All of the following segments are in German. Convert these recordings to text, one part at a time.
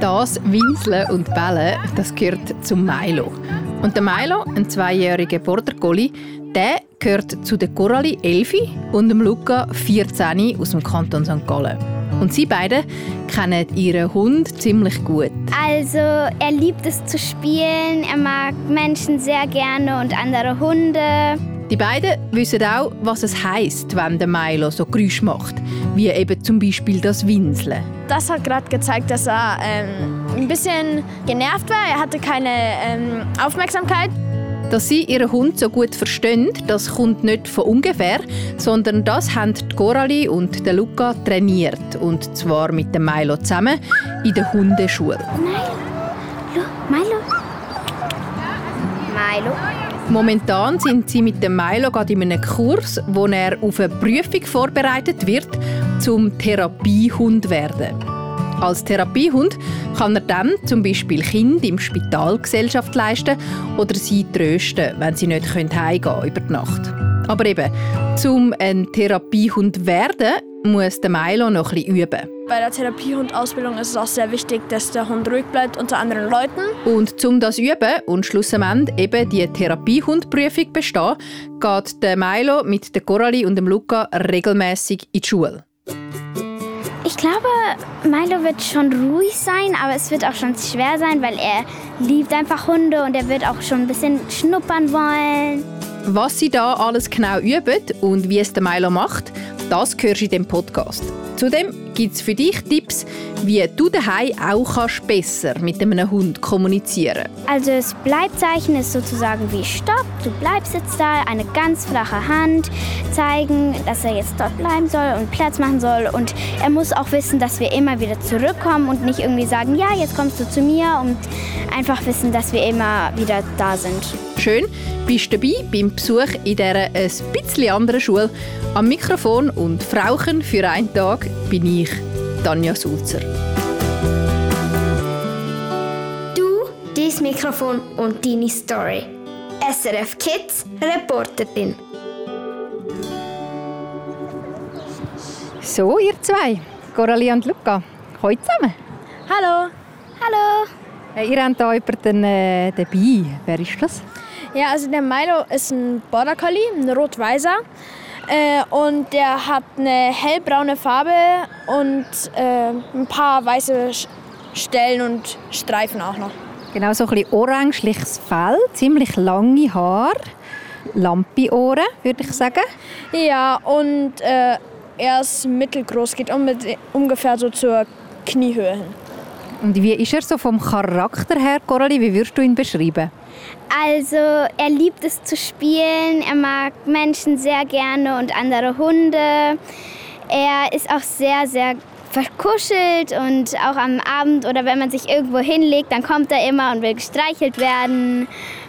Das Winseln und Bellen, das gehört zum Milo. Und der Milo, ein zweijähriger Border Collie, der gehört zu der Coralie Elfi und dem Luca 14 aus dem Kanton St. Gallen. Und sie beide kennen ihren Hund ziemlich gut. Also er liebt es zu spielen, er mag Menschen sehr gerne und andere Hunde. Die beiden wissen auch, was es heißt, wenn der Milo so Geräusche macht, wie eben zum Beispiel das Winseln. Das hat gerade gezeigt, dass er ähm, ein bisschen genervt war. Er hatte keine ähm, Aufmerksamkeit. Dass sie ihren Hund so gut verstehen, das kommt nicht von ungefähr, sondern das haben die Coralie und der Luca trainiert. Und zwar mit dem Milo zusammen in der Hundeschule. Milo, Milo, Milo. Momentan sind sie mit dem Milo gerade in einem Kurs, wo er auf eine Prüfung vorbereitet wird, zum Therapiehund werden. Als Therapiehund kann er dann zum Beispiel Kinder im Spital Gesellschaft leisten oder sie trösten, wenn sie nicht heimgehen können über die Nacht. Aber eben, zum ein Therapiehund werden, muss der Milo noch ein bisschen üben. Bei der Therapiehundausbildung ist es auch sehr wichtig, dass der Hund ruhig bleibt unter anderen Leuten. Und um das üben und schlussendlich eben die Therapiehundprüfung bestehen, geht der Milo mit der Coralie und dem Luca regelmäßig in die Schule. Ich glaube, Milo wird schon ruhig sein, aber es wird auch schon schwer sein, weil er liebt einfach Hunde und er wird auch schon ein bisschen schnuppern wollen. Was sie da alles genau üben und wie es der Milo macht, das hörst du in dem Podcast. Zudem gibt es für dich Tipps, wie du daheim auch kannst besser mit einem Hund kommunizieren Also das Bleibzeichen ist sozusagen wie Stopp, du bleibst jetzt da, eine ganz flache Hand zeigen, dass er jetzt dort bleiben soll und Platz machen soll. Und er muss auch wissen, dass wir immer wieder zurückkommen und nicht irgendwie sagen, ja, jetzt kommst du zu mir und einfach wissen, dass wir immer wieder da sind. Schön, bist du dabei beim Besuch in dieser ein bisschen anderen Schule. Am Mikrofon und Frauchen für einen Tag bin ich, Tanja Sulzer. Du, dein Mikrofon und deine Story. SRF Kids Reporterin. So, ihr zwei, Coralie und Luca, heute zusammen. Hallo. Hallo. Äh, Ihr habt hier jemanden äh, dabei. Wer ist das? Ja, also der Milo ist ein Border Collie, ein rot-weißer. Äh, und der hat eine hellbraune Farbe und äh, ein paar weiße Stellen und Streifen auch noch. Genau, so ein bisschen orangeliches Fell, ziemlich lange Haare, Lampi-Ohren, würde ich sagen. Ja, und äh, er ist mittelgroß, geht um, ungefähr so zur Kniehöhe hin. Und wie ist er so vom Charakter her, Coralie? Wie würdest du ihn beschreiben? Also er liebt es zu spielen, er mag Menschen sehr gerne und andere Hunde. Er ist auch sehr, sehr verkuschelt und auch am Abend oder wenn man sich irgendwo hinlegt, dann kommt er immer und will gestreichelt werden.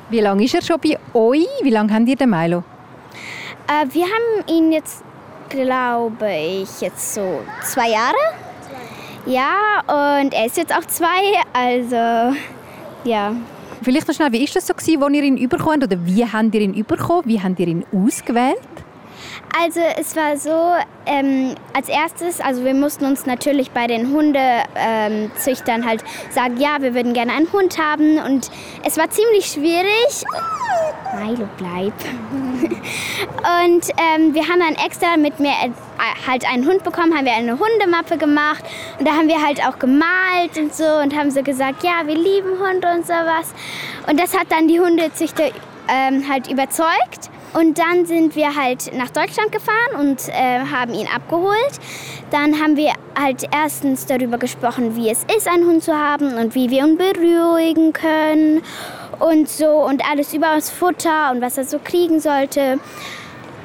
Wie lange ist er schon bei euch? Wie lange habt ihr den Milo? Äh, wir haben ihn jetzt, glaube ich, jetzt so zwei Jahre. Ja, und er ist jetzt auch zwei, also ja. Vielleicht noch schnell, wie ist das so als ihr ihn überkommt oder wie habt ihr ihn überkommen? Wie habt ihr ihn ausgewählt? Also es war so, ähm, als erstes, also wir mussten uns natürlich bei den Hundezüchtern ähm, halt sagen, ja, wir würden gerne einen Hund haben und es war ziemlich schwierig. Milo, bleib. und ähm, wir haben dann extra mit mir äh, halt einen Hund bekommen, haben wir eine Hundemappe gemacht und da haben wir halt auch gemalt und so und haben so gesagt, ja, wir lieben Hunde und sowas. Und das hat dann die Hundezüchter ähm, halt überzeugt. Und dann sind wir halt nach Deutschland gefahren und äh, haben ihn abgeholt. Dann haben wir halt erstens darüber gesprochen, wie es ist, einen Hund zu haben und wie wir ihn beruhigen können und so und alles über das Futter und was er so kriegen sollte.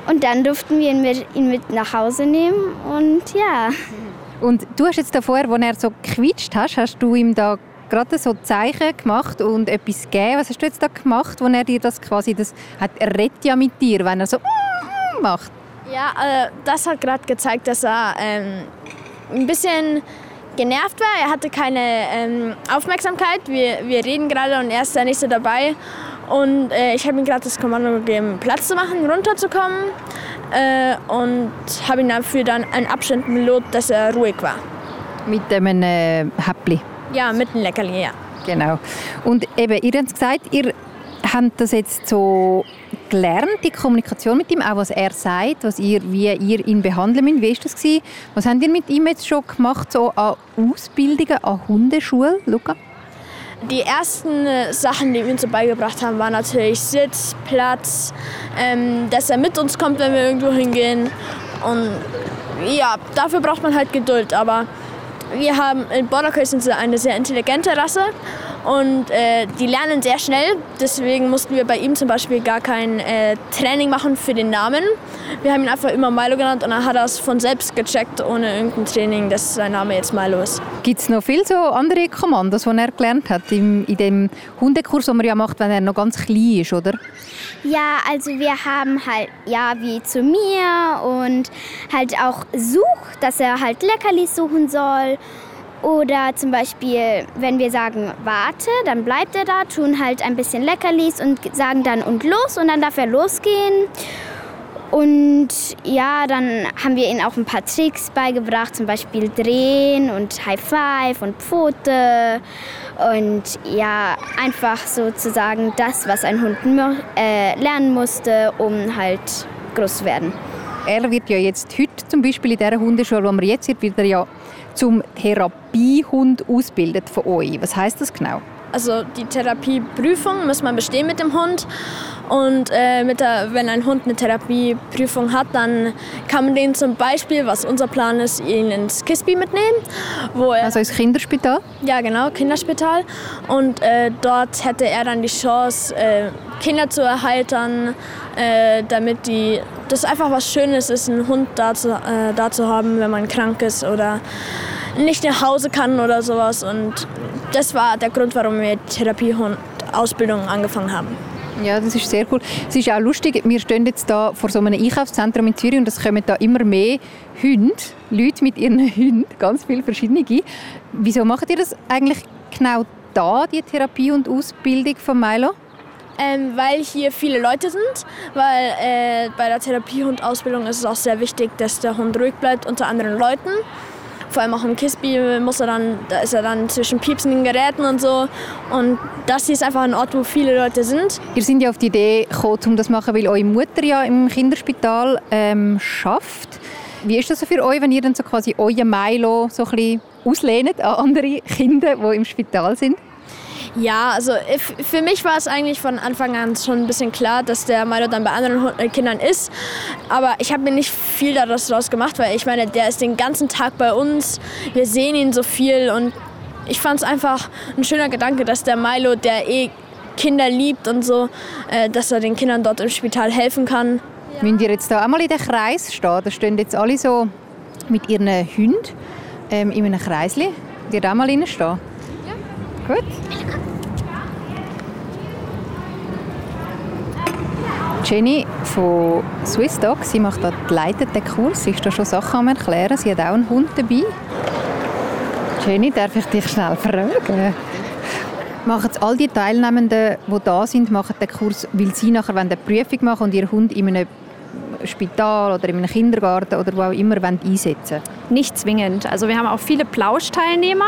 Und dann durften wir ihn mit, ihn mit nach Hause nehmen und ja. Und du hast jetzt da vorher, als er so gequitscht hast, hast du ihm da gerade so Zeichen gemacht und etwas gegeben. Was hast du jetzt da gemacht, wo er dir das quasi, das hat, er redet ja mit dir, wenn er so mm, macht. Ja, äh, das hat gerade gezeigt, dass er ähm, ein bisschen genervt war. Er hatte keine ähm, Aufmerksamkeit. Wir, wir reden gerade und er ist der Nächste dabei. Und äh, ich habe ihm gerade das Kommando gegeben, Platz zu machen, runterzukommen. Äh, und habe ihn dafür dann einen Abstand gelobt, dass er ruhig war. Mit dem äh, Häppli. Ja, mit einem Leckerli, ja. Genau. Und eben, ihr habt gesagt, ihr habt das jetzt so gelernt, die Kommunikation mit ihm, auch was er sagt, was ihr, wie ihr ihn behandeln müsst. Wie war das? Gewesen? Was habt ihr mit ihm jetzt schon gemacht, so an Ausbildungen, an Hundeschule, Luca? Die ersten äh, Sachen, die wir uns so beigebracht haben, waren natürlich Sitz, Platz, ähm, dass er mit uns kommt, wenn wir irgendwo hingehen. Und ja, dafür braucht man halt Geduld. Aber wir haben in Border Collies sind sie eine sehr intelligente Rasse und äh, die lernen sehr schnell. Deswegen mussten wir bei ihm zum Beispiel gar kein äh, Training machen für den Namen. Wir haben ihn einfach immer Milo genannt und dann hat er es von selbst gecheckt, ohne irgendein Training, dass sein Name jetzt Milo ist. Gibt es noch viele so andere Kommandos, die er gelernt hat im, in dem Hundekurs, den man ja macht, wenn er noch ganz klein ist, oder? Ja, also wir haben halt, ja, wie zu mir und halt auch Such, dass er halt Leckerlis suchen soll oder zum Beispiel, wenn wir sagen, warte, dann bleibt er da, tun halt ein bisschen Leckerlis und sagen dann und los und dann darf er losgehen. Und ja, dann haben wir ihnen auch ein paar Tricks beigebracht, zum Beispiel drehen und High Five und Pfote. Und ja, einfach sozusagen das, was ein Hund äh, lernen musste, um halt groß zu werden. Er wird ja jetzt heute zum Beispiel in dieser Hundeschule, wo wir jetzt sind, wird er ja zum Therapiehund ausbildet von euch. Was heißt das genau? Also die Therapieprüfung muss man bestehen mit dem Hund. Und äh, der, wenn ein Hund eine Therapieprüfung hat, dann kann man den zum Beispiel, was unser Plan ist, ihn ins Kisby mitnehmen. Wo er, also ins Kinderspital? Ja, genau, Kinderspital. Und äh, dort hätte er dann die Chance, äh, Kinder zu erheitern, äh, damit die, das einfach was Schönes ist, einen Hund da zu, äh, da zu haben, wenn man krank ist oder nicht nach Hause kann oder sowas. Und das war der Grund, warum wir Therapiehund-Ausbildung angefangen haben. Ja, das ist sehr cool. Es ist auch lustig, wir stehen jetzt da vor so einem Einkaufszentrum in Zürich und es kommen da immer mehr Hunde, Leute mit ihren Hunden, ganz viele verschiedene. Wieso macht ihr das eigentlich genau da, die Therapie und Ausbildung von Milo? Ähm, weil hier viele Leute sind, weil äh, bei der Therapiehund-Ausbildung ist es auch sehr wichtig, dass der Hund ruhig bleibt unter anderen Leuten. Vor allem auch im Kisby muss er dann, da ist er dann zwischen piepsenden Geräten und so. Und das hier ist einfach ein Ort, wo viele Leute sind. Ihr seid ja auf die Idee gekommen, um das zu machen, weil eure Mutter ja im Kinderspital ähm, schafft. Wie ist das so für euch, wenn ihr dann so quasi euer Milo so ein bisschen auslehnt an andere Kinder, die im Spital sind? Ja, also für mich war es eigentlich von Anfang an schon ein bisschen klar, dass der Milo dann bei anderen äh, Kindern ist. Aber ich habe mir nicht viel daraus gemacht, weil ich meine, der ist den ganzen Tag bei uns. Wir sehen ihn so viel und ich fand es einfach ein schöner Gedanke, dass der Milo, der eh Kinder liebt und so, äh, dass er den Kindern dort im Spital helfen kann. Wenn ihr jetzt da einmal in den Kreis stehen, da stehen jetzt alle so mit ihren Hunden ähm, in einem Kreisli. Die da mal reinstehen? Ja. Gut. Jenny von Swiss Dog, sie macht da leitet den Kurs, sie ist da schon Sachen am erklären, sie hat auch einen Hund dabei. Jenny, darf ich dich schnell fragen? Machen all die Teilnehmenden, die da sind, machen den Kurs, weil sie nachher eine Prüfung machen und ihr Hund in einem Spital oder in einem Kindergarten oder wo auch immer einsetzen Nicht zwingend. Also wir haben auch viele Plauschteilnehmer.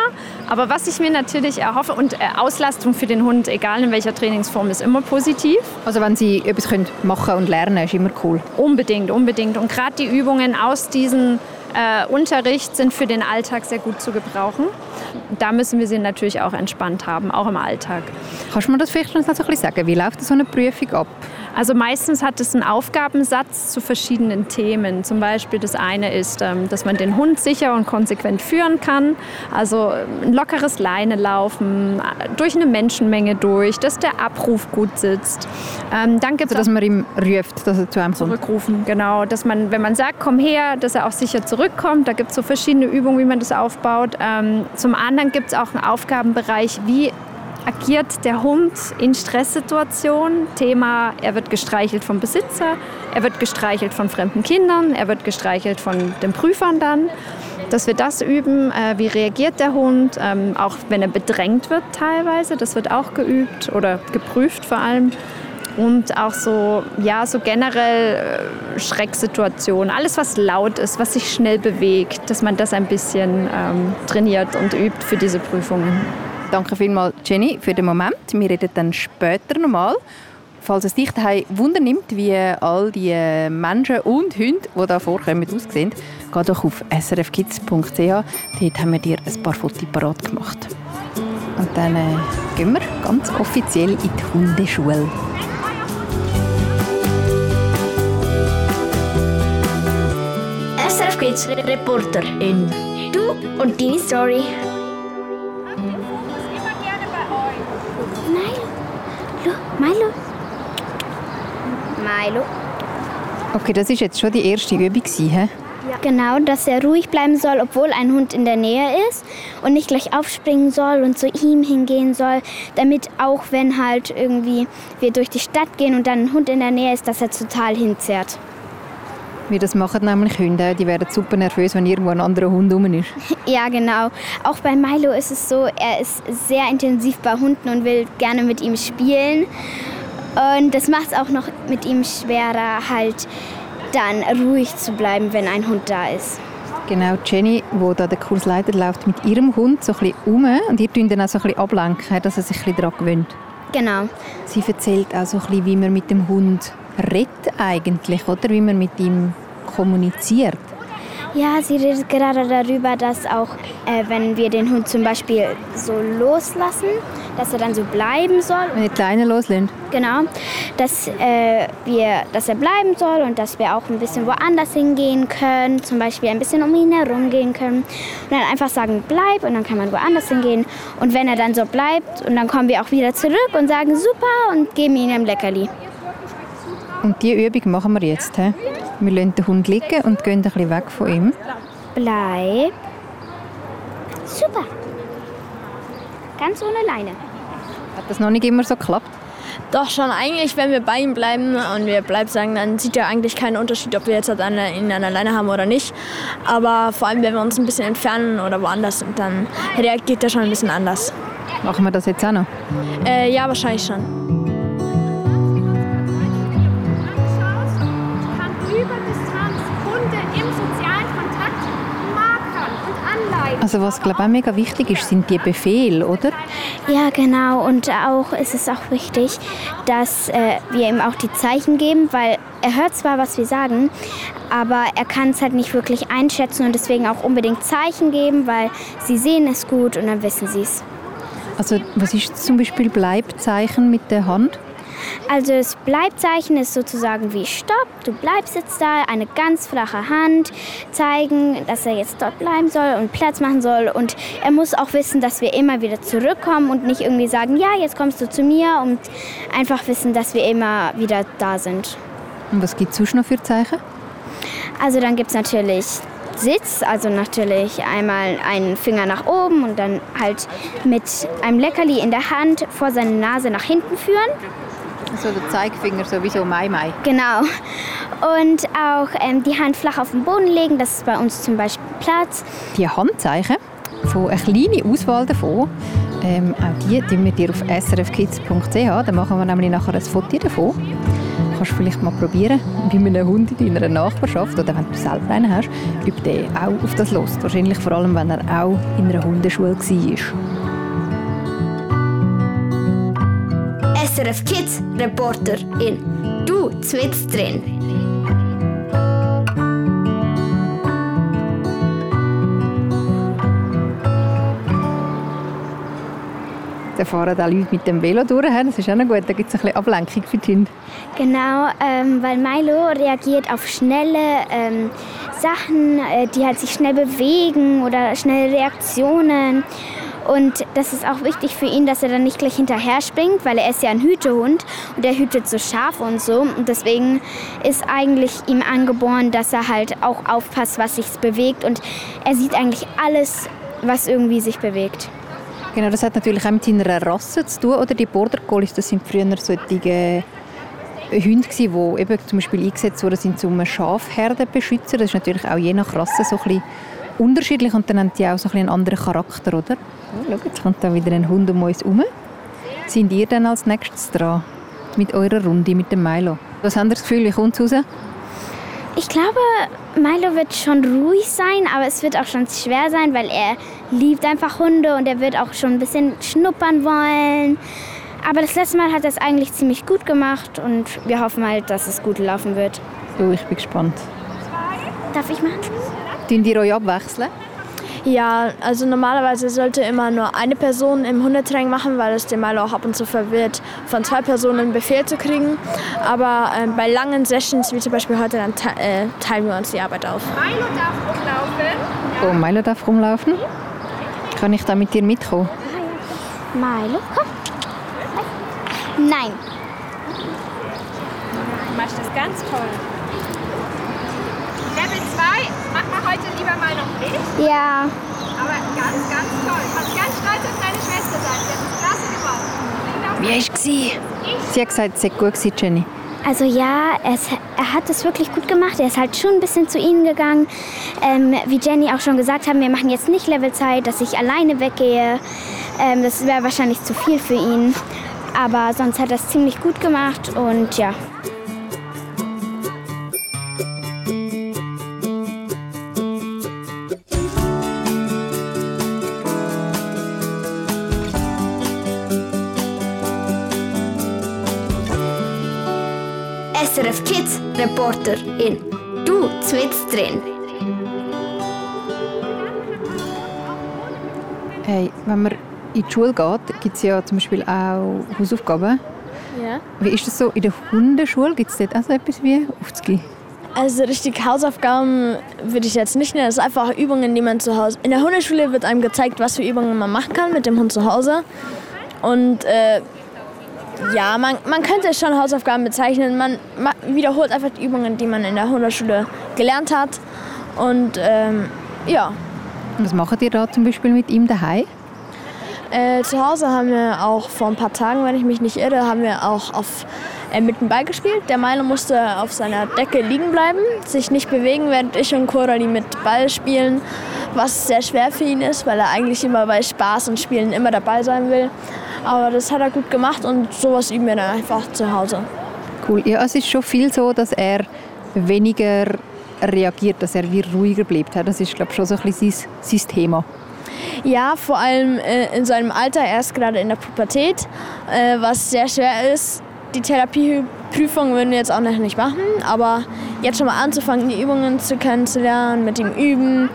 Aber was ich mir natürlich erhoffe, und äh, Auslastung für den Hund, egal in welcher Trainingsform, ist immer positiv. Also wenn Sie etwas machen und lernen, ist immer cool. Unbedingt, unbedingt. Und gerade die Übungen aus diesem äh, Unterricht sind für den Alltag sehr gut zu gebrauchen. Da müssen wir sie natürlich auch entspannt haben, auch im Alltag. Kannst du mir das vielleicht noch ein bisschen sagen? Wie läuft so eine Prüfung ab? Also meistens hat es einen Aufgabensatz zu verschiedenen Themen. Zum Beispiel das eine ist, ähm, dass man den Hund sicher und konsequent führen kann. Also ein lockeres Leine laufen, durch eine Menschenmenge durch, dass der Abruf gut sitzt. Ähm, dann gibt's also, dass man ihm ruft, dass er zu einem kommt. Zurückrufen, genau. Dass man, wenn man sagt, komm her, dass er auch sicher zurückkommt. Da gibt es so verschiedene Übungen, wie man das aufbaut. Ähm, zum anderen gibt es auch einen Aufgabenbereich, wie agiert der Hund in Stresssituationen. Thema, er wird gestreichelt vom Besitzer, er wird gestreichelt von fremden Kindern, er wird gestreichelt von den Prüfern dann. Dass wir das üben, äh, wie reagiert der Hund, ähm, auch wenn er bedrängt wird teilweise, das wird auch geübt oder geprüft vor allem. und auch so, ja, so generell äh, Schrecksituationen. Alles, was laut ist, was sich schnell bewegt, dass man das ein bisschen ähm, trainiert und übt für diese Prüfungen. Danke vielmals, Jenny, für den Moment. Wir reden dann später nochmal. Falls es dich daheim Wunder nimmt, wie all die Menschen und Hunde, die da vorkommen, aussehen, geh doch auf srfkids.ch. Dort haben wir dir ein paar Fotos parat gemacht. Und dann äh, gehen wir ganz offiziell in die Hundeschule. SRF Kids Reporter in Du und deine Story. Milo. Milo. Okay, das ist jetzt schon die erste Übung. He? Genau, dass er ruhig bleiben soll, obwohl ein Hund in der Nähe ist und nicht gleich aufspringen soll und zu ihm hingehen soll, damit auch wenn halt irgendwie wir durch die Stadt gehen und dann ein Hund in der Nähe ist, dass er total hinzerrt. Wie das machen nämlich Hunde. Die werden super nervös, wenn irgendwo ein anderer Hund rum ist. Ja, genau. Auch bei Milo ist es so, er ist sehr intensiv bei Hunden und will gerne mit ihm spielen. Und das macht es auch noch mit ihm schwerer, halt dann ruhig zu bleiben, wenn ein Hund da ist. Genau, Jenny, die da den Kurs leitet, läuft mit ihrem Hund so ein bisschen um und ihr tun dann auch so ein bisschen ablenken, dass er sich ein bisschen daran gewöhnt. Genau. Sie erzählt auch so ein bisschen, wie man mit dem Hund redet eigentlich, oder? Wie man mit ihm kommuniziert. Ja, sie redet gerade darüber, dass auch, äh, wenn wir den Hund zum Beispiel so loslassen, dass er dann so bleiben soll. Wenn ihr Kleine loslösen. Genau, dass, äh, wir, dass er bleiben soll und dass wir auch ein bisschen woanders hingehen können, zum Beispiel ein bisschen um ihn herum gehen können. Und dann einfach sagen, bleib und dann kann man woanders hingehen. Und wenn er dann so bleibt und dann kommen wir auch wieder zurück und sagen super und geben ihm ein Leckerli. Und diese Übung machen wir jetzt. He? Wir lassen den Hund liegen und gehen ein bisschen weg von ihm. Bleib. Super. Ganz ohne Leine. Hat das noch nicht immer so geklappt? Doch schon eigentlich, wenn wir bei ihm bleiben und wir bleiben sagen, dann sieht er eigentlich keinen Unterschied, ob wir jetzt halt eine, ihn an der Leine haben oder nicht. Aber vor allem, wenn wir uns ein bisschen entfernen oder woanders sind, dann reagiert er schon ein bisschen anders. Machen wir das jetzt auch noch? Äh, ja, wahrscheinlich schon. Also was glaube ich auch mega wichtig ist, sind die Befehle, oder? Ja, genau. Und auch ist es auch wichtig, dass äh, wir ihm auch die Zeichen geben, weil er hört zwar, was wir sagen, aber er kann es halt nicht wirklich einschätzen und deswegen auch unbedingt Zeichen geben, weil sie sehen es gut und dann wissen sie es. Also was ist zum Beispiel Bleibzeichen mit der Hand? Also das Bleibzeichen ist sozusagen wie Stopp, du bleibst jetzt da, eine ganz flache Hand zeigen, dass er jetzt dort bleiben soll und Platz machen soll. Und er muss auch wissen, dass wir immer wieder zurückkommen und nicht irgendwie sagen, ja, jetzt kommst du zu mir und einfach wissen, dass wir immer wieder da sind. Und was gibt es sonst noch für Zeichen? Also dann gibt es natürlich Sitz, also natürlich einmal einen Finger nach oben und dann halt mit einem Leckerli in der Hand vor seine Nase nach hinten führen. So der Zeigefinger, sowieso Mai Mai. Genau. Und auch ähm, die Hand flach auf den Boden legen, das ist bei uns zum Beispiel Platz. Die Handzeichen, von eine kleine Auswahl davon, ähm, auch die tun wir dir auf srfkids.ch. Da machen wir nämlich nachher ein Foto davon. Kannst du vielleicht mal probieren, wie man einen Hund in deiner Nachbarschaft oder wenn du selber einen hast, ob der auch auf das los. Wahrscheinlich vor allem, wenn er auch in einer Hundeschule war. SRF Kids Reporter in Du zwitz drin. Da fahren auch Leute mit dem Velo durch. Das ist auch noch gut, da gibt es ein bisschen Ablenkung für die Hunde. Genau, ähm, weil Milo reagiert auf schnelle ähm, Sachen, äh, die halt sich schnell bewegen oder schnelle Reaktionen. Und das ist auch wichtig für ihn, dass er dann nicht gleich hinterher springt, weil er ist ja ein Hütehund und er hütet so Schafe und so. Und deswegen ist eigentlich ihm angeboren, dass er halt auch aufpasst, was sich bewegt. Und er sieht eigentlich alles, was irgendwie sich bewegt. Genau, das hat natürlich auch mit seiner Rasse zu tun. Oder die Border Collies, das sind früher solche Hunde, gewesen, die eben zum Beispiel eingesetzt wurden sind, um Schafherden zu beschützen. Das ist natürlich auch je nach Rasse so ein bisschen unterschiedlich und dann haben die auch so ein einen anderen Charakter, oder? Oh, schau, jetzt kommt da wieder ein Hund um uns herum. Sind ihr dann als nächstes dran? mit eurer Runde, mit dem Milo? Was habt ihr das Gefühl, wie kommt es raus? Ich glaube, Milo wird schon ruhig sein, aber es wird auch schon schwer sein, weil er liebt einfach Hunde und er wird auch schon ein bisschen schnuppern wollen. Aber das letzte Mal hat er es eigentlich ziemlich gut gemacht und wir hoffen halt, dass es gut laufen wird. So, ich bin gespannt. Darf ich machen? Tun ihr euch abwechseln? Ja, also normalerweise sollte immer nur eine Person im Hundetraining machen, weil es den Milo auch ab und zu verwirrt, von zwei Personen einen Befehl zu kriegen. Aber äh, bei langen Sessions, wie zum Beispiel heute, dann te äh, teilen wir uns die Arbeit auf. Milo darf rumlaufen. Oh, Milo darf rumlaufen. Kann ich da mit dir mitkommen? Milo, komm. Nein. Du machst das ganz toll. Level 2 machen wir heute lieber mal noch nicht. Ja. Aber ganz, ganz toll. Du kannst ganz stolz auf deine Schwester sein. Sie hat das klasse gemacht. Wie war es? Sie hat gesagt, es sei gut gewesen, Jenny. Also ja, es, er hat es wirklich gut gemacht. Er ist halt schon ein bisschen zu ihnen gegangen. Ähm, wie Jenny auch schon gesagt hat, wir machen jetzt nicht Levelzeit, dass ich alleine weggehe. Ähm, das wäre wahrscheinlich zu viel für ihn. Aber sonst hat er es ziemlich gut gemacht und ja. SRF Kids Reporterin. Du zwitzt drin. Hey, wenn man in die Schule geht, gibt es ja zum Beispiel auch Hausaufgaben. Ja. Wie ist das so in der Hundeschule? Gibt es dort auch so etwas wie Aufzüge? Also richtig Hausaufgaben würde ich jetzt nicht nennen. Das sind einfach Übungen, die man zu Hause. In der Hundeschule wird einem gezeigt, was für Übungen man machen kann mit dem Hund zu Hause. Und äh, ja, man, man könnte es schon Hausaufgaben bezeichnen. Man ma- wiederholt einfach die Übungen, die man in der Hundeschule gelernt hat. Und ähm, ja, Und was macht ihr da zum Beispiel mit ihm daheim? Äh, zu Hause haben wir auch vor ein paar Tagen, wenn ich mich nicht irre, haben wir auch auf, äh, mit dem Ball gespielt. Der Milo musste auf seiner Decke liegen bleiben, sich nicht bewegen, während ich und Coralie mit Ball spielen, was sehr schwer für ihn ist, weil er eigentlich immer bei Spaß und Spielen immer dabei sein will. Aber das hat er gut gemacht und sowas üben wir dann einfach zu Hause. Cool. Ja, es ist schon viel so, dass er weniger reagiert, dass er wie ruhiger bleibt. Das ist, glaube ich, schon so ein bisschen sein, sein Thema. Ja, vor allem äh, in seinem Alter, er ist gerade in der Pubertät, äh, was sehr schwer ist. Die Therapieprüfung würden wir jetzt auch noch nicht machen, aber jetzt schon mal anzufangen, die Übungen zu kennenzulernen, mit ihm üben.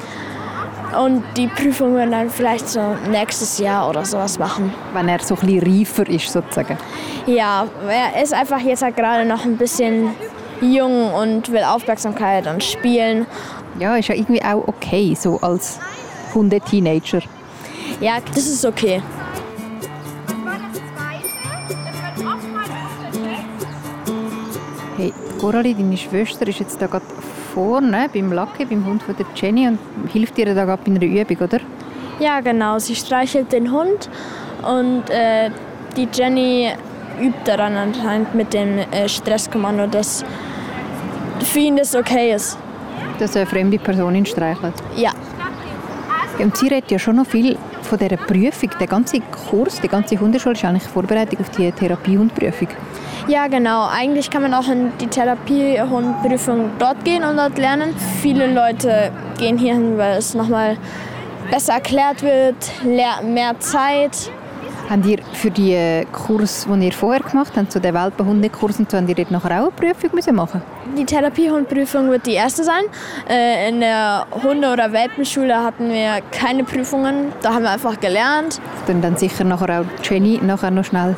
Und die Prüfung würden dann vielleicht so nächstes Jahr oder sowas machen. Wenn er so ein bisschen reifer ist, sozusagen. Ja, er ist einfach jetzt halt gerade noch ein bisschen jung und will Aufmerksamkeit und spielen. Ja, ist ja irgendwie auch okay, so als Hunde-Teenager. Ja, das ist okay. Hey, Coralie, deine Schwester ist jetzt da gerade vorne beim Lucky, beim Hund von der Jenny und hilft ihr da gerade bei einer Übung, oder? Ja, genau. Sie streichelt den Hund und äh, die Jenny übt daran anscheinend mit dem äh, Stresskommando, dass für ihn das okay ist. Dass eine fremde Person ihn streichelt. Ja. Und sie redet ja schon noch viel von dieser Prüfung. Der ganze Kurs, die ganze Hundeschule ist eigentlich Vorbereitung auf die Therapiehundprüfung. Ja, genau. Eigentlich kann man auch in die Therapiehundprüfung dort gehen und dort lernen. Viele Leute gehen hier hin, weil es nochmal besser erklärt wird, mehr Zeit. Habt ihr für die Kurs, den ihr vorher gemacht habt, zu den Welpenhundekurs und so, habt ihr dort nachher auch eine Prüfung müssen machen Die Therapiehundprüfung wird die erste sein. Äh, In der Hunde- oder Welpenschule hatten wir keine Prüfungen. Da haben wir einfach gelernt. Dann dann sicher nachher auch Jenny nachher noch schnell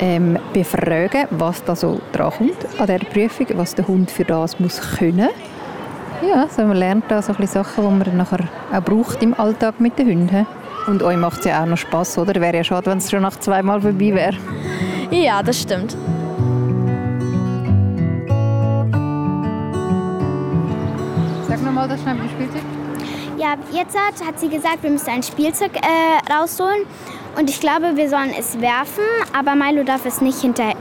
ähm, befragen, was da so dran kommt an dieser Prüfung, was der Hund für das muss können. Ja, so man lernt da so ein bisschen Sachen, die man nachher auch braucht im Alltag mit den Hunden. Und euch macht es ja auch noch Spass, oder? Wäre ja schade, wenn es schon nach zweimal vorbei wäre. Ja, das stimmt. Sag nochmal das schnell beim Spielzeug. Ja, jetzt hat, hat sie gesagt, wir müssen ein Spielzeug äh, rausholen. Und ich glaube, wir sollen es werfen, aber Milo darf es nicht hinter,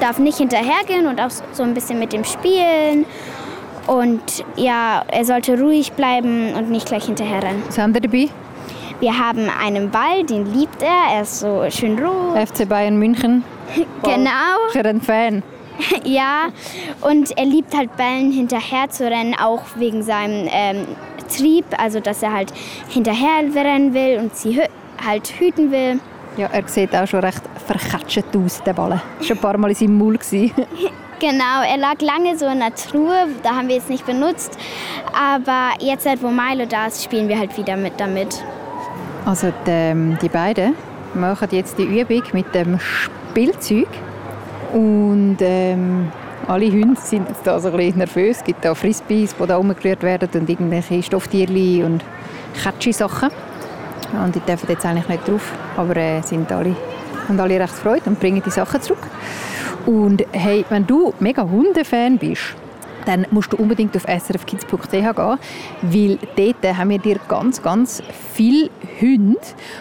darf nicht hinterhergehen und auch so ein bisschen mit dem spielen. Und ja, er sollte ruhig bleiben und nicht gleich hinterherrennen. Was haben wir dabei? Wir haben einen Ball, den liebt er. Er ist so schön rot. FC Bayern München. Genau, er ein Fan? ja. Und er liebt halt Bällen hinterher zu rennen, auch wegen seinem ähm, Trieb, also dass er halt hinterher rennen will und sie hü halt hüten will. Ja, er sieht auch schon recht verkatschet aus, der Ball. Schon ein paar Mal in seinem Maul. Genau, er lag lange so in der Truhe, da haben wir es nicht benutzt. Aber jetzt, halt, wo Milo da ist, spielen wir halt wieder mit damit. Also die, ähm, die beiden machen jetzt die Übung mit dem Spielzeug und ähm, alle Hunde sind jetzt da so ein bisschen nervös. Es gibt da Frisbees, die da rumgerührt werden und irgendwelche Stofftierchen und Kätschi-Sachen. Und die dürfen jetzt eigentlich nicht drauf, aber äh, sind alle, haben alle recht Freude und bringen die Sachen zurück. Und hey, wenn du mega Hundefan bist, dann musst du unbedingt auf srfkids.ch gehen, weil dort haben wir dir ganz, ganz viele Hunde,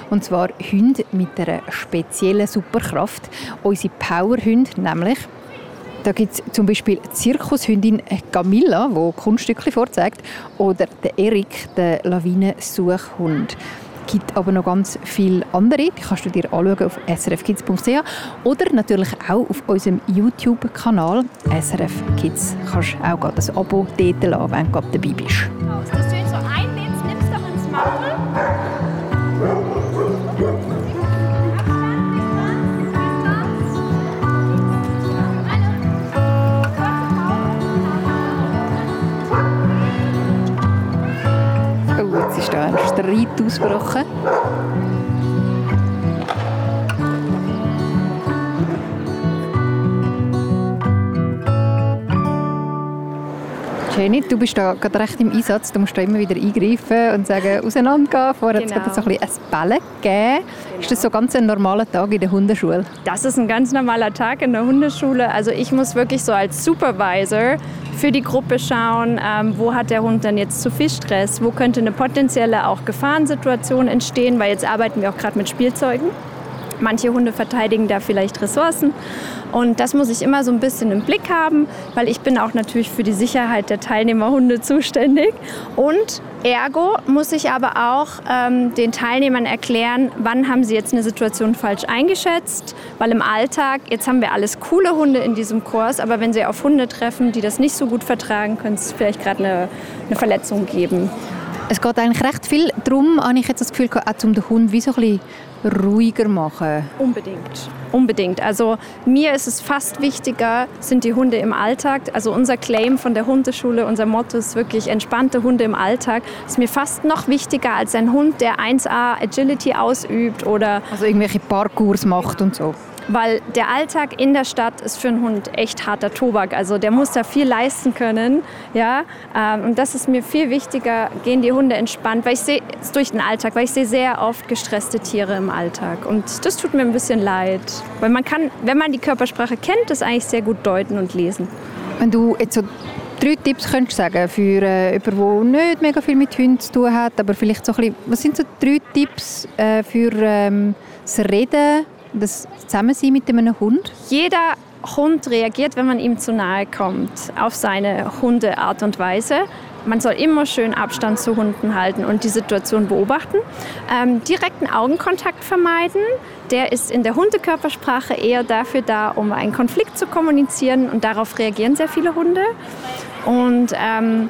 und zwar Hunde mit einer speziellen Superkraft. Unsere Powerhunde nämlich. Da gibt es zum Beispiel die Zirkushündin Camilla, die Kunststücke vorzeigt, oder den Erik, den Lawinensuchhund. Es gibt aber noch ganz viele andere, die kannst du dir anschauen auf srfkids.ch oder natürlich auch auf unserem YouTube-Kanal SRF Kids. Kannst du auch gerade das Abo dort lassen, wenn du dabei bist. Streit ausgebrochen. Jenny, du bist da gerade recht im Einsatz. Du musst da immer wieder eingreifen und sagen, auseinandergehen. Vorher Genau. hat es so ein bisschen ein Bällen gegeben. Ist das so ganz ein normaler Tag in der Hundeschule? Das ist ein ganz normaler Tag in der Hundeschule. Also ich muss wirklich so als Supervisor für die Gruppe schauen, ähm, wo hat der Hund denn jetzt zu viel Stress, wo könnte eine potenzielle auch Gefahrensituation entstehen, weil jetzt arbeiten wir auch gerade mit Spielzeugen. Manche Hunde verteidigen da vielleicht Ressourcen. Und das muss ich immer so ein bisschen im Blick haben, weil ich bin auch natürlich für die Sicherheit der Teilnehmerhunde zuständig. Und ergo muss ich aber auch ähm, den Teilnehmern erklären, wann haben sie jetzt eine Situation falsch eingeschätzt. Weil im Alltag, jetzt haben wir alles coole Hunde in diesem Kurs, aber wenn sie auf Hunde treffen, die das nicht so gut vertragen, könnte es vielleicht gerade eine, eine Verletzung geben. Es geht eigentlich recht viel darum, habe ich jetzt das Gefühl, auch um den Hund wie so ein bisschen ruhiger machen. Unbedingt. Unbedingt. Also mir ist es fast wichtiger, sind die Hunde im Alltag. Also unser Claim von der Hundeschule, unser Motto ist wirklich entspannte Hunde im Alltag. Ist mir fast noch wichtiger als ein Hund, der 1A Agility ausübt oder Also irgendwelche Parkours macht und so. Weil der Alltag in der Stadt ist für einen Hund echt harter Tobak. Also der muss da viel leisten können. Ja? Ähm, Und das ist mir viel wichtiger, gehen die Hunde entspannt, weil ich sehe es durch den Alltag, weil ich sehe sehr oft gestresste Tiere im Alltag. Und das tut mir ein bisschen leid. Weil man kann, wenn man die Körpersprache kennt, das eigentlich sehr gut deuten und lesen. Wenn du jetzt so drei Tipps könntest sagen für äh, jemanden, der nicht mega viel mit Hunden zu tun hat, aber vielleicht so ein bisschen, was sind so drei Tipps äh, für ähm, das Reden, das Zusammensein mit einem Hund? Jeder Hund reagiert, wenn man ihm zu nahe kommt, auf seine Hundeart und Weise. Man soll immer schön Abstand zu Hunden halten und die Situation beobachten. Ähm, direkten Augenkontakt vermeiden. Der ist in der Hundekörpersprache eher dafür da, um einen Konflikt zu kommunizieren und darauf reagieren sehr viele Hunde. Und ähm,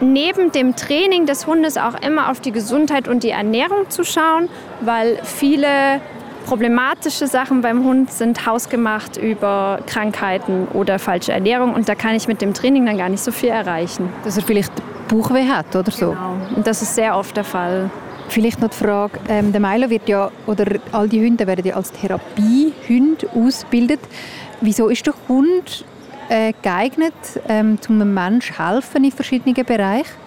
neben dem Training des Hundes auch immer auf die Gesundheit und die Ernährung zu schauen, weil viele problematische Sachen beim Hund sind hausgemacht über Krankheiten oder falsche Ernährung und da kann ich mit dem Training dann gar nicht so viel erreichen. Dass er vielleicht Bauchweh hat oder so. Und das ist sehr oft der Fall. Vielleicht noch die Frage, ähm, der Milo wird ja, oder all die Hunde werden ja als Therapiehund ausgebildet. Wieso ist der Hund äh, geeignet, ähm, um einem Menschen helfen in verschiedenen Bereichen?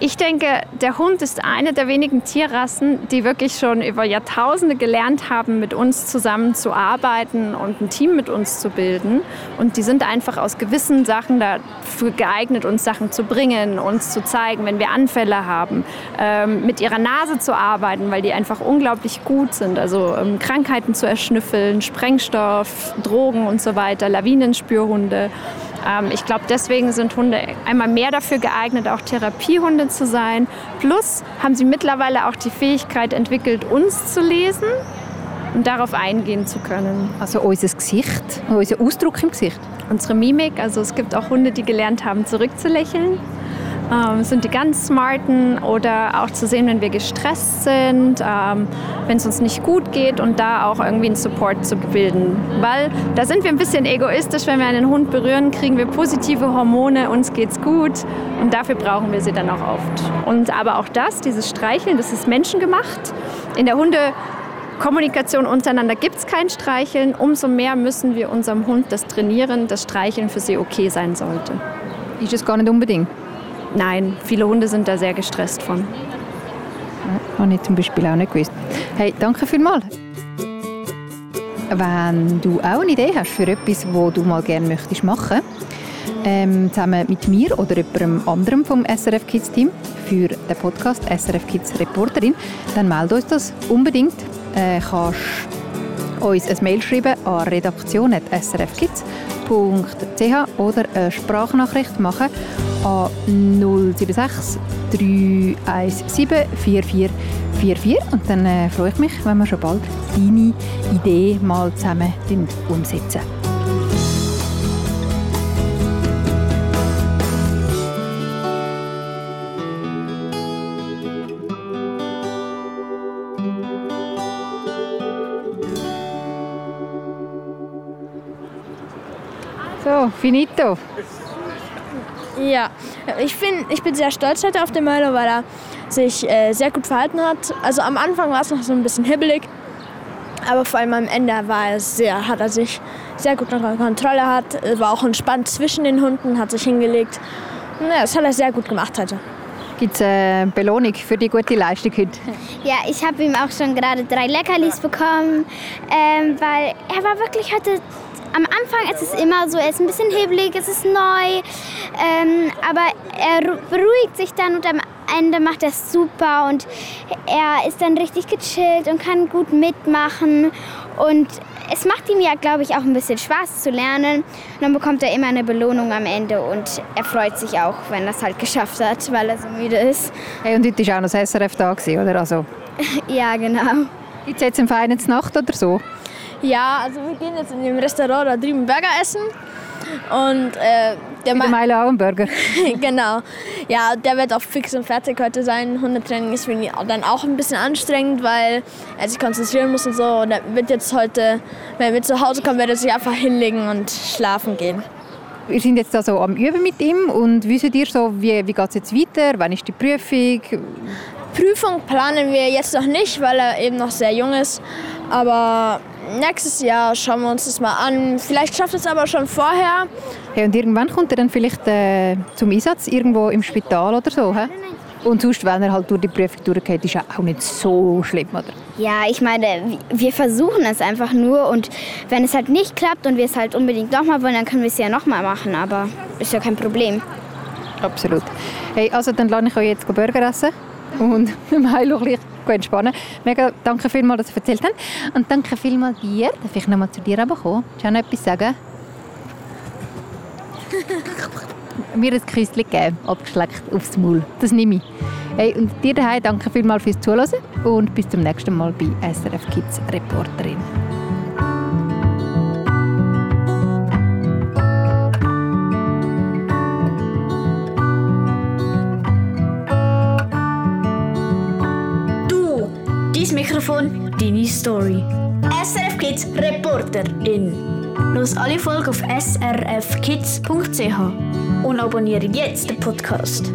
Ich denke, der Hund ist eine der wenigen Tierrassen, die wirklich schon über Jahrtausende gelernt haben, mit uns zusammen zu arbeiten und ein Team mit uns zu bilden. Und die sind einfach aus gewissen Sachen dafür geeignet, uns Sachen zu bringen, uns zu zeigen, wenn wir Anfälle haben, ähm, mit ihrer Nase zu arbeiten, weil die einfach unglaublich gut sind. Also ähm, Krankheiten zu erschnüffeln, Sprengstoff, Drogen und so weiter, Lawinenspürhunde. Ähm, ich glaube, deswegen sind Hunde einmal mehr dafür geeignet, auch Therapiehunde zu sein. Plus haben sie mittlerweile auch die Fähigkeit entwickelt, uns zu lesen. und darauf eingehen zu können. Also unser Gesicht, unser Ausdruck im Gesicht. Unsere Mimik, also es gibt auch Hunde, die gelernt haben, zurückzulächeln. Ähm, sind die ganz smarten oder auch zu sehen, wenn wir gestresst sind, ähm, wenn es uns nicht gut geht und da auch irgendwie einen Support zu bilden. Weil da sind wir ein bisschen egoistisch, wenn wir einen Hund berühren, kriegen wir positive Hormone, uns geht's gut und dafür brauchen wir sie dann auch oft. Und aber auch das, dieses Streicheln, das ist menschengemacht. In der Hunde Kommunikation untereinander gibt es kein Streicheln. Umso mehr müssen wir unserem Hund das trainieren, dass Streicheln für sie okay sein sollte. Ist es gar nicht unbedingt? Nein, viele Hunde sind da sehr gestresst von. Habe ich zum Beispiel auch nicht gewusst. Hey, danke vielmals. Wenn du auch eine Idee hast für etwas, wo du mal gerne möchtest machen, ähm, zusammen mit mir oder jemandem anderem vom SRF Kids Team für den Podcast SRF Kids Reporterin, dann melde uns das unbedingt. Äh, kannst uns ein Mail schreiben an redaktion.srfkids.ch oder eine Sprachnachricht machen an 076 317 4444 und dann äh, freue ich mich, wenn wir schon bald deine Idee mal zusammen umsetzen. So, finito. Ja, ich, find, ich bin sehr stolz heute auf den Milo, weil er sich äh, sehr gut verhalten hat. Also am Anfang war es noch so ein bisschen hibbelig, aber vor allem am Ende war er sehr, hat er sich sehr gut unter Kontrolle hat, war auch entspannt zwischen den Hunden, hat sich hingelegt. Ja, das hat er sehr gut gemacht heute. Gibt es eine Belohnung für die gute Leistung heute? Ja, ich habe ihm auch schon gerade drei Leckerlis bekommen, ähm, weil er war wirklich heute am Anfang ist es immer so, er ist ein bisschen hebelig, es ist neu, ähm, aber er beruhigt sich dann und am Ende macht er es super und er ist dann richtig gechillt und kann gut mitmachen und es macht ihm ja, glaube ich, auch ein bisschen Spaß zu lernen. Und dann bekommt er immer eine Belohnung am Ende und er freut sich auch, wenn er es halt geschafft hat, weil er so müde ist. Hey, und heute war auch noch das SRF da, oder? Also, ja, genau. Gibt es jetzt eine feine Nacht oder so? Ja, also wir gehen jetzt in dem Restaurant da drüben Burger essen. Und äh, der Meile auch ein Burger. genau. Ja, der wird auch fix und fertig heute sein. Hundetraining ist für ihn dann auch ein bisschen anstrengend, weil er sich konzentrieren muss und so. Und er wird jetzt heute, wenn wir zu Hause kommen, wird er sich einfach hinlegen und schlafen gehen. Wir sind jetzt also am Üben mit ihm und wisst ihr so, wie, wie geht es jetzt weiter? Wann ist die Prüfung? Prüfung planen wir jetzt noch nicht, weil er eben noch sehr jung ist. Aber nächstes Jahr schauen wir uns das mal an. Vielleicht schafft es aber schon vorher. Hey, und irgendwann kommt er dann vielleicht äh, zum Einsatz, irgendwo im Spital oder so? He? Und sonst, wenn er halt durch die Prüfung durchgeht, ist ja auch nicht so schlimm, oder? Ja, ich meine, wir versuchen es einfach nur und wenn es halt nicht klappt und wir es halt unbedingt nochmal wollen, dann können wir es ja nochmal machen, aber ist ja kein Problem. Absolut. Hey, also dann lade ich euch jetzt Burger essen und Milo gleich entspannen. Mega danke vielmals, dass ihr erzählt habt. Und danke vielmals dir. Darf ich nochmal zu dir kommen? Kannst du noch etwas sagen? Mir ein Küsschen geben, abgeschleckt aufs Maul. Das nehme ich. Hey, und dir daheim danke vielmals fürs Zuhören und bis zum nächsten Mal bei SRF Kids Reporterin. Mikrofon deine Story. SRF Kids Reporterin. Los alle Folgen auf srfkids.ch und abonniere jetzt den Podcast.